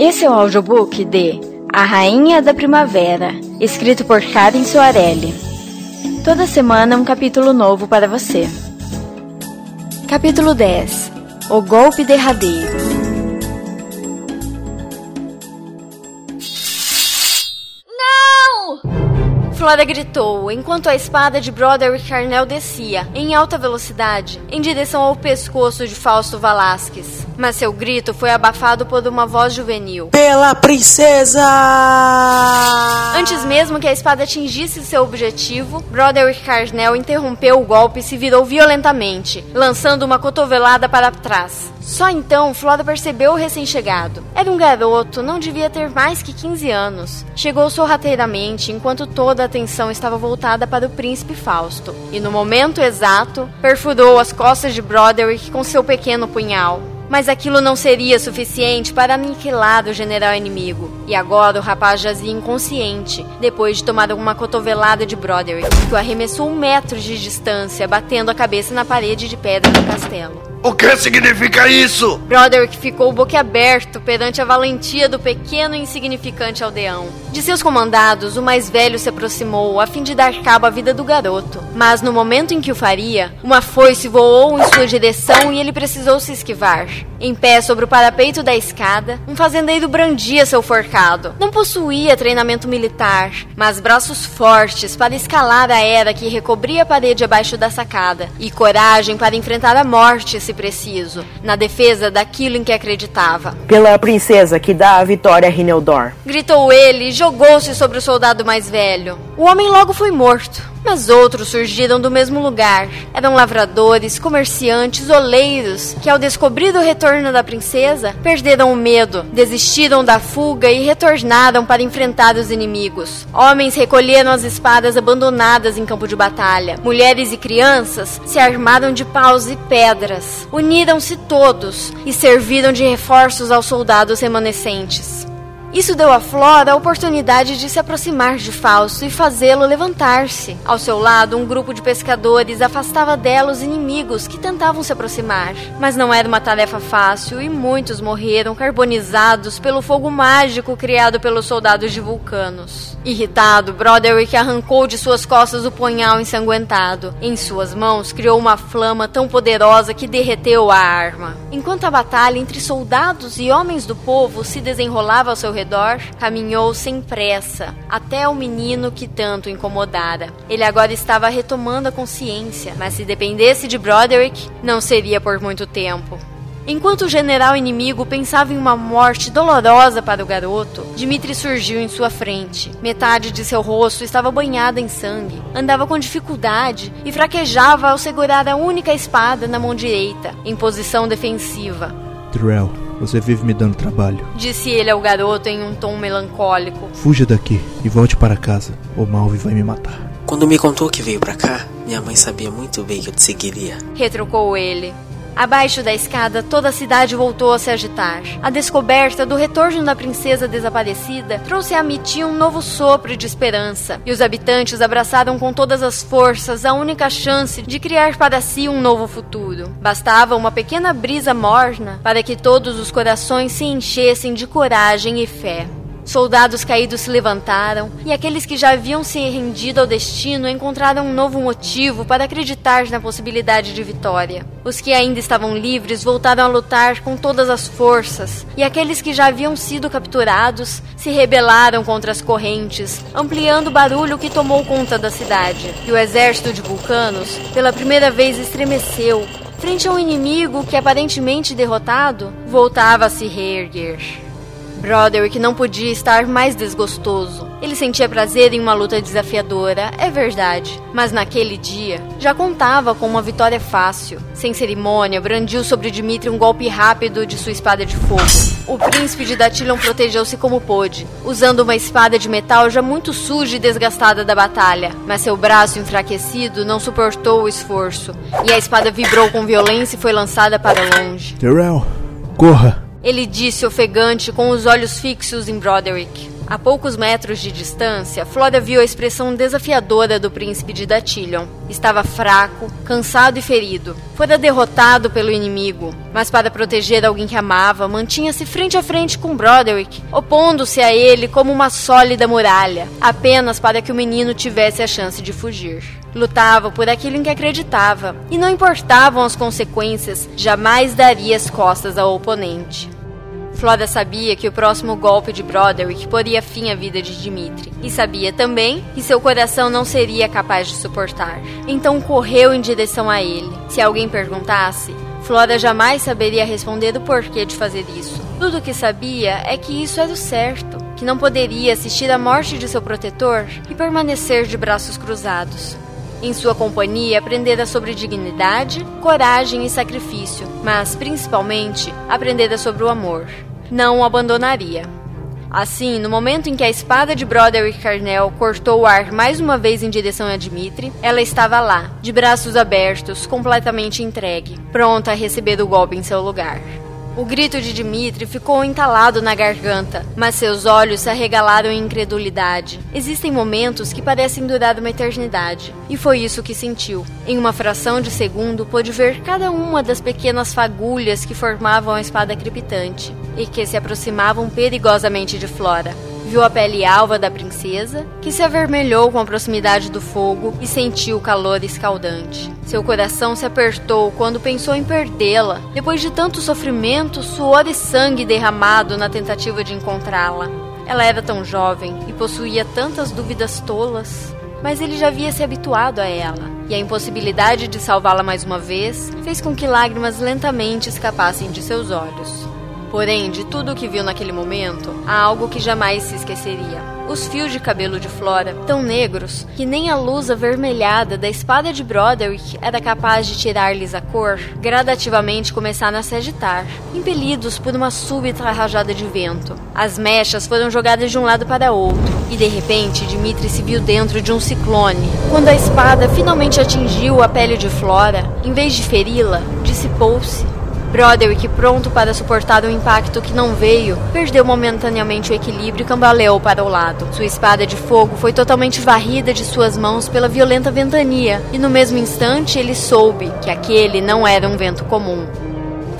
Esse é o audiobook de A Rainha da Primavera, escrito por Karen Soarelli. Toda semana um capítulo novo para você. Capítulo 10 O Golpe Derradeiro Flora gritou enquanto a espada de Broderick Carnell descia, em alta velocidade, em direção ao pescoço de Fausto Valasquez. Mas seu grito foi abafado por uma voz juvenil. Pela princesa! Antes mesmo que a espada atingisse seu objetivo, Broderick Carnell interrompeu o golpe e se virou violentamente, lançando uma cotovelada para trás. Só então Flora percebeu o recém-chegado. Era um garoto, não devia ter mais que 15 anos. Chegou sorrateiramente enquanto toda a atenção estava voltada para o príncipe Fausto, e no momento exato, perfurou as costas de Broderick com seu pequeno punhal. Mas aquilo não seria suficiente para aniquilar o general inimigo. E agora o rapaz jazia inconsciente, depois de tomar uma cotovelada de Broderick, que o arremessou um metro de distância, batendo a cabeça na parede de pedra do castelo. O que significa isso? Broderick ficou boquiaberto perante a valentia do pequeno e insignificante aldeão. De seus comandados, o mais velho se aproximou a fim de dar cabo à vida do garoto. Mas no momento em que o faria, uma foice voou em sua direção e ele precisou se esquivar. Em pé sobre o parapeito da escada, um fazendeiro brandia seu forcado. Não possuía treinamento militar, mas braços fortes para escalar a era que recobria a parede abaixo da sacada e coragem para enfrentar a morte se preciso, na defesa daquilo em que acreditava. Pela princesa que dá a vitória a Rineldor. Gritou ele e jogou-se sobre o soldado mais velho. O homem logo foi morto. Mas outros surgiram do mesmo lugar. Eram lavradores, comerciantes, oleiros, que ao descobrir o retorno da princesa, perderam o medo, desistiram da fuga e retornaram para enfrentar os inimigos. Homens recolheram as espadas abandonadas em campo de batalha. Mulheres e crianças se armaram de paus e pedras. Uniram-se todos e serviram de reforços aos soldados remanescentes. Isso deu a Flora a oportunidade de se aproximar de Fausto e fazê-lo levantar-se. Ao seu lado, um grupo de pescadores afastava dela os inimigos que tentavam se aproximar. Mas não era uma tarefa fácil e muitos morreram carbonizados pelo fogo mágico criado pelos soldados de Vulcanos. Irritado, Broderick arrancou de suas costas o punhal ensanguentado. Em suas mãos, criou uma flama tão poderosa que derreteu a arma. Enquanto a batalha entre soldados e homens do povo se desenrolava ao seu redor, caminhou sem pressa até o menino que tanto incomodara. Ele agora estava retomando a consciência, mas se dependesse de Broderick, não seria por muito tempo. Enquanto o general inimigo pensava em uma morte dolorosa para o garoto, Dimitri surgiu em sua frente. Metade de seu rosto estava banhada em sangue. Andava com dificuldade e fraquejava ao segurar a única espada na mão direita, em posição defensiva. Drell, você vive me dando trabalho. Disse ele ao garoto em um tom melancólico. Fuja daqui e volte para casa. O Malve vai me matar. Quando me contou que veio para cá, minha mãe sabia muito bem que eu te seguiria. Retrucou ele. Abaixo da escada, toda a cidade voltou a se agitar. A descoberta do retorno da princesa desaparecida trouxe a Amiti um novo sopro de esperança, e os habitantes abraçaram com todas as forças a única chance de criar para si um novo futuro. Bastava uma pequena brisa morna para que todos os corações se enchessem de coragem e fé. Soldados caídos se levantaram e aqueles que já haviam se rendido ao destino encontraram um novo motivo para acreditar na possibilidade de vitória. Os que ainda estavam livres voltaram a lutar com todas as forças e aqueles que já haviam sido capturados se rebelaram contra as correntes, ampliando o barulho que tomou conta da cidade. E o exército de vulcanos, pela primeira vez, estremeceu frente a um inimigo que, aparentemente derrotado, voltava a se reerguer. Broderick não podia estar mais desgostoso. Ele sentia prazer em uma luta desafiadora, é verdade, mas naquele dia já contava com uma vitória fácil. Sem cerimônia, brandiu sobre Dimitri um golpe rápido de sua espada de fogo. O príncipe de Datilion protegeu-se como pôde, usando uma espada de metal já muito suja e desgastada da batalha, mas seu braço enfraquecido não suportou o esforço, e a espada vibrou com violência e foi lançada para longe. Terrell, corra! Ele disse ofegante com os olhos fixos em Broderick. A poucos metros de distância, Flora viu a expressão desafiadora do príncipe de Datilion. Estava fraco, cansado e ferido. Fora derrotado pelo inimigo, mas para proteger alguém que amava, mantinha-se frente a frente com Broderick, opondo-se a ele como uma sólida muralha, apenas para que o menino tivesse a chance de fugir. Lutava por aquilo em que acreditava, e não importavam as consequências, jamais daria as costas ao oponente. Flora sabia que o próximo golpe de Broderick poria fim à vida de Dimitri, e sabia também que seu coração não seria capaz de suportar. Então correu em direção a ele. Se alguém perguntasse, Flora jamais saberia responder o porquê de fazer isso. Tudo o que sabia é que isso era o certo, que não poderia assistir à morte de seu protetor e permanecer de braços cruzados. Em sua companhia, aprendera sobre dignidade, coragem e sacrifício, mas principalmente aprendera sobre o amor não o abandonaria. Assim, no momento em que a espada de Broderick Carnell cortou o ar mais uma vez em direção a Dimitri, ela estava lá, de braços abertos, completamente entregue, pronta a receber o golpe em seu lugar. O grito de Dimitri ficou entalado na garganta, mas seus olhos se arregalaram em incredulidade. Existem momentos que parecem durar uma eternidade, e foi isso que sentiu. Em uma fração de segundo, pôde ver cada uma das pequenas fagulhas que formavam a espada crepitante e que se aproximavam perigosamente de Flora viu a pele alva da princesa, que se avermelhou com a proximidade do fogo e sentiu o calor escaldante. Seu coração se apertou quando pensou em perdê-la, depois de tanto sofrimento, suor e sangue derramado na tentativa de encontrá-la. Ela era tão jovem e possuía tantas dúvidas tolas. Mas ele já havia se habituado a ela, e a impossibilidade de salvá-la mais uma vez fez com que lágrimas lentamente escapassem de seus olhos. Porém, de tudo o que viu naquele momento, há algo que jamais se esqueceria. Os fios de cabelo de Flora, tão negros que nem a luz avermelhada da espada de Broderick era capaz de tirar-lhes a cor, gradativamente começaram a se agitar, impelidos por uma súbita rajada de vento. As mechas foram jogadas de um lado para outro, e de repente Dimitri se viu dentro de um ciclone. Quando a espada finalmente atingiu a pele de Flora, em vez de feri-la, dissipou-se Broderick, pronto para suportar o impacto que não veio, perdeu momentaneamente o equilíbrio e cambaleou para o lado. Sua espada de fogo foi totalmente varrida de suas mãos pela violenta ventania, e no mesmo instante ele soube que aquele não era um vento comum.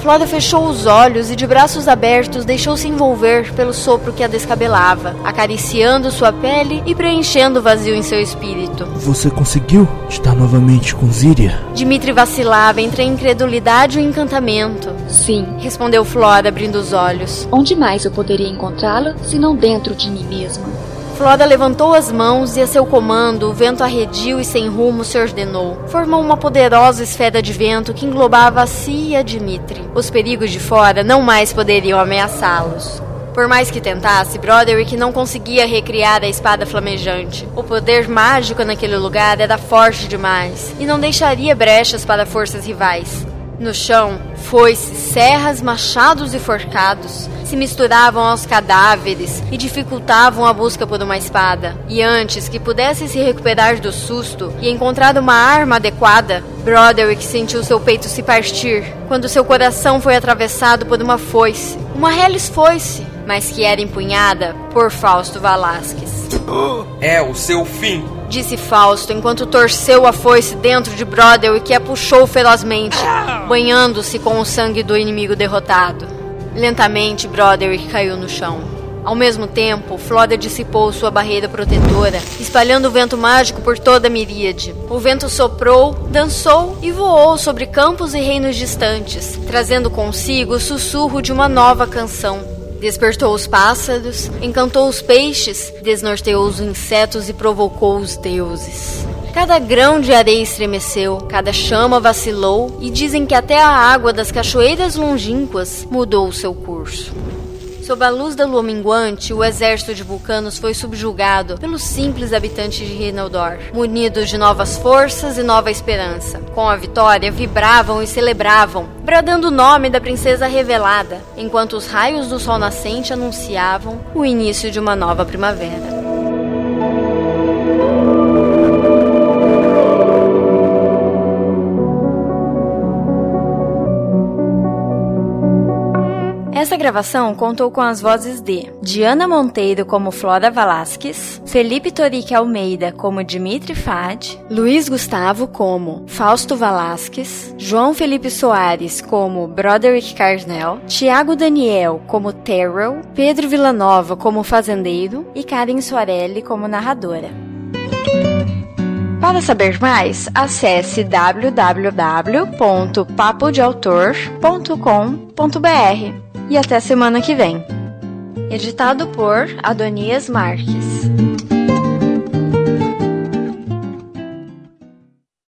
Flora fechou os olhos e, de braços abertos, deixou-se envolver pelo sopro que a descabelava, acariciando sua pele e preenchendo o vazio em seu espírito. Você conseguiu estar novamente com Ziria? Dimitri vacilava entre a incredulidade e o encantamento. Sim, respondeu Flora, abrindo os olhos. Onde mais eu poderia encontrá-la se não dentro de mim mesma? Flora levantou as mãos e a seu comando o vento arredio e sem rumo se ordenou. Formou uma poderosa esfera de vento que englobava a si e a Dimitri. Os perigos de fora não mais poderiam ameaçá-los. Por mais que tentasse, Broderick não conseguia recriar a espada flamejante. O poder mágico naquele lugar era forte demais e não deixaria brechas para forças rivais. No chão, foices, serras, machados e forcados se misturavam aos cadáveres e dificultavam a busca por uma espada. E antes que pudesse se recuperar do susto e encontrar uma arma adequada, Broderick sentiu seu peito se partir quando seu coração foi atravessado por uma foice, uma reles foice, mas que era empunhada por Fausto Valasquez. É o seu fim, disse Fausto enquanto torceu a foice dentro de Brodel e que a puxou ferozmente, banhando-se com o sangue do inimigo derrotado. Lentamente, Broderick caiu no chão. Ao mesmo tempo, Flora dissipou sua barreira protetora, espalhando o vento mágico por toda a miríade. O vento soprou, dançou e voou sobre campos e reinos distantes, trazendo consigo o sussurro de uma nova canção. Despertou os pássaros, encantou os peixes, desnorteou os insetos e provocou os deuses. Cada grão de areia estremeceu, cada chama vacilou, e dizem que até a água das cachoeiras longínquas mudou o seu curso. Sob a luz da lua minguante, o exército de vulcanos foi subjugado pelos simples habitantes de Rinoldor, munidos de novas forças e nova esperança. Com a vitória, vibravam e celebravam, bradando o nome da princesa revelada, enquanto os raios do sol nascente anunciavam o início de uma nova primavera. Essa gravação contou com as vozes de Diana Monteiro como Flora Valasquez, Felipe Torique Almeida como Dimitri Fad, Luiz Gustavo como Fausto Valasquez, João Felipe Soares como Broderick Carnell, Tiago Daniel como Terrell, Pedro Villanova como fazendeiro e Karen Soarelli como narradora. Para saber mais, acesse www.papodeautor.com.br e até semana que vem. Editado por Adonias Marques.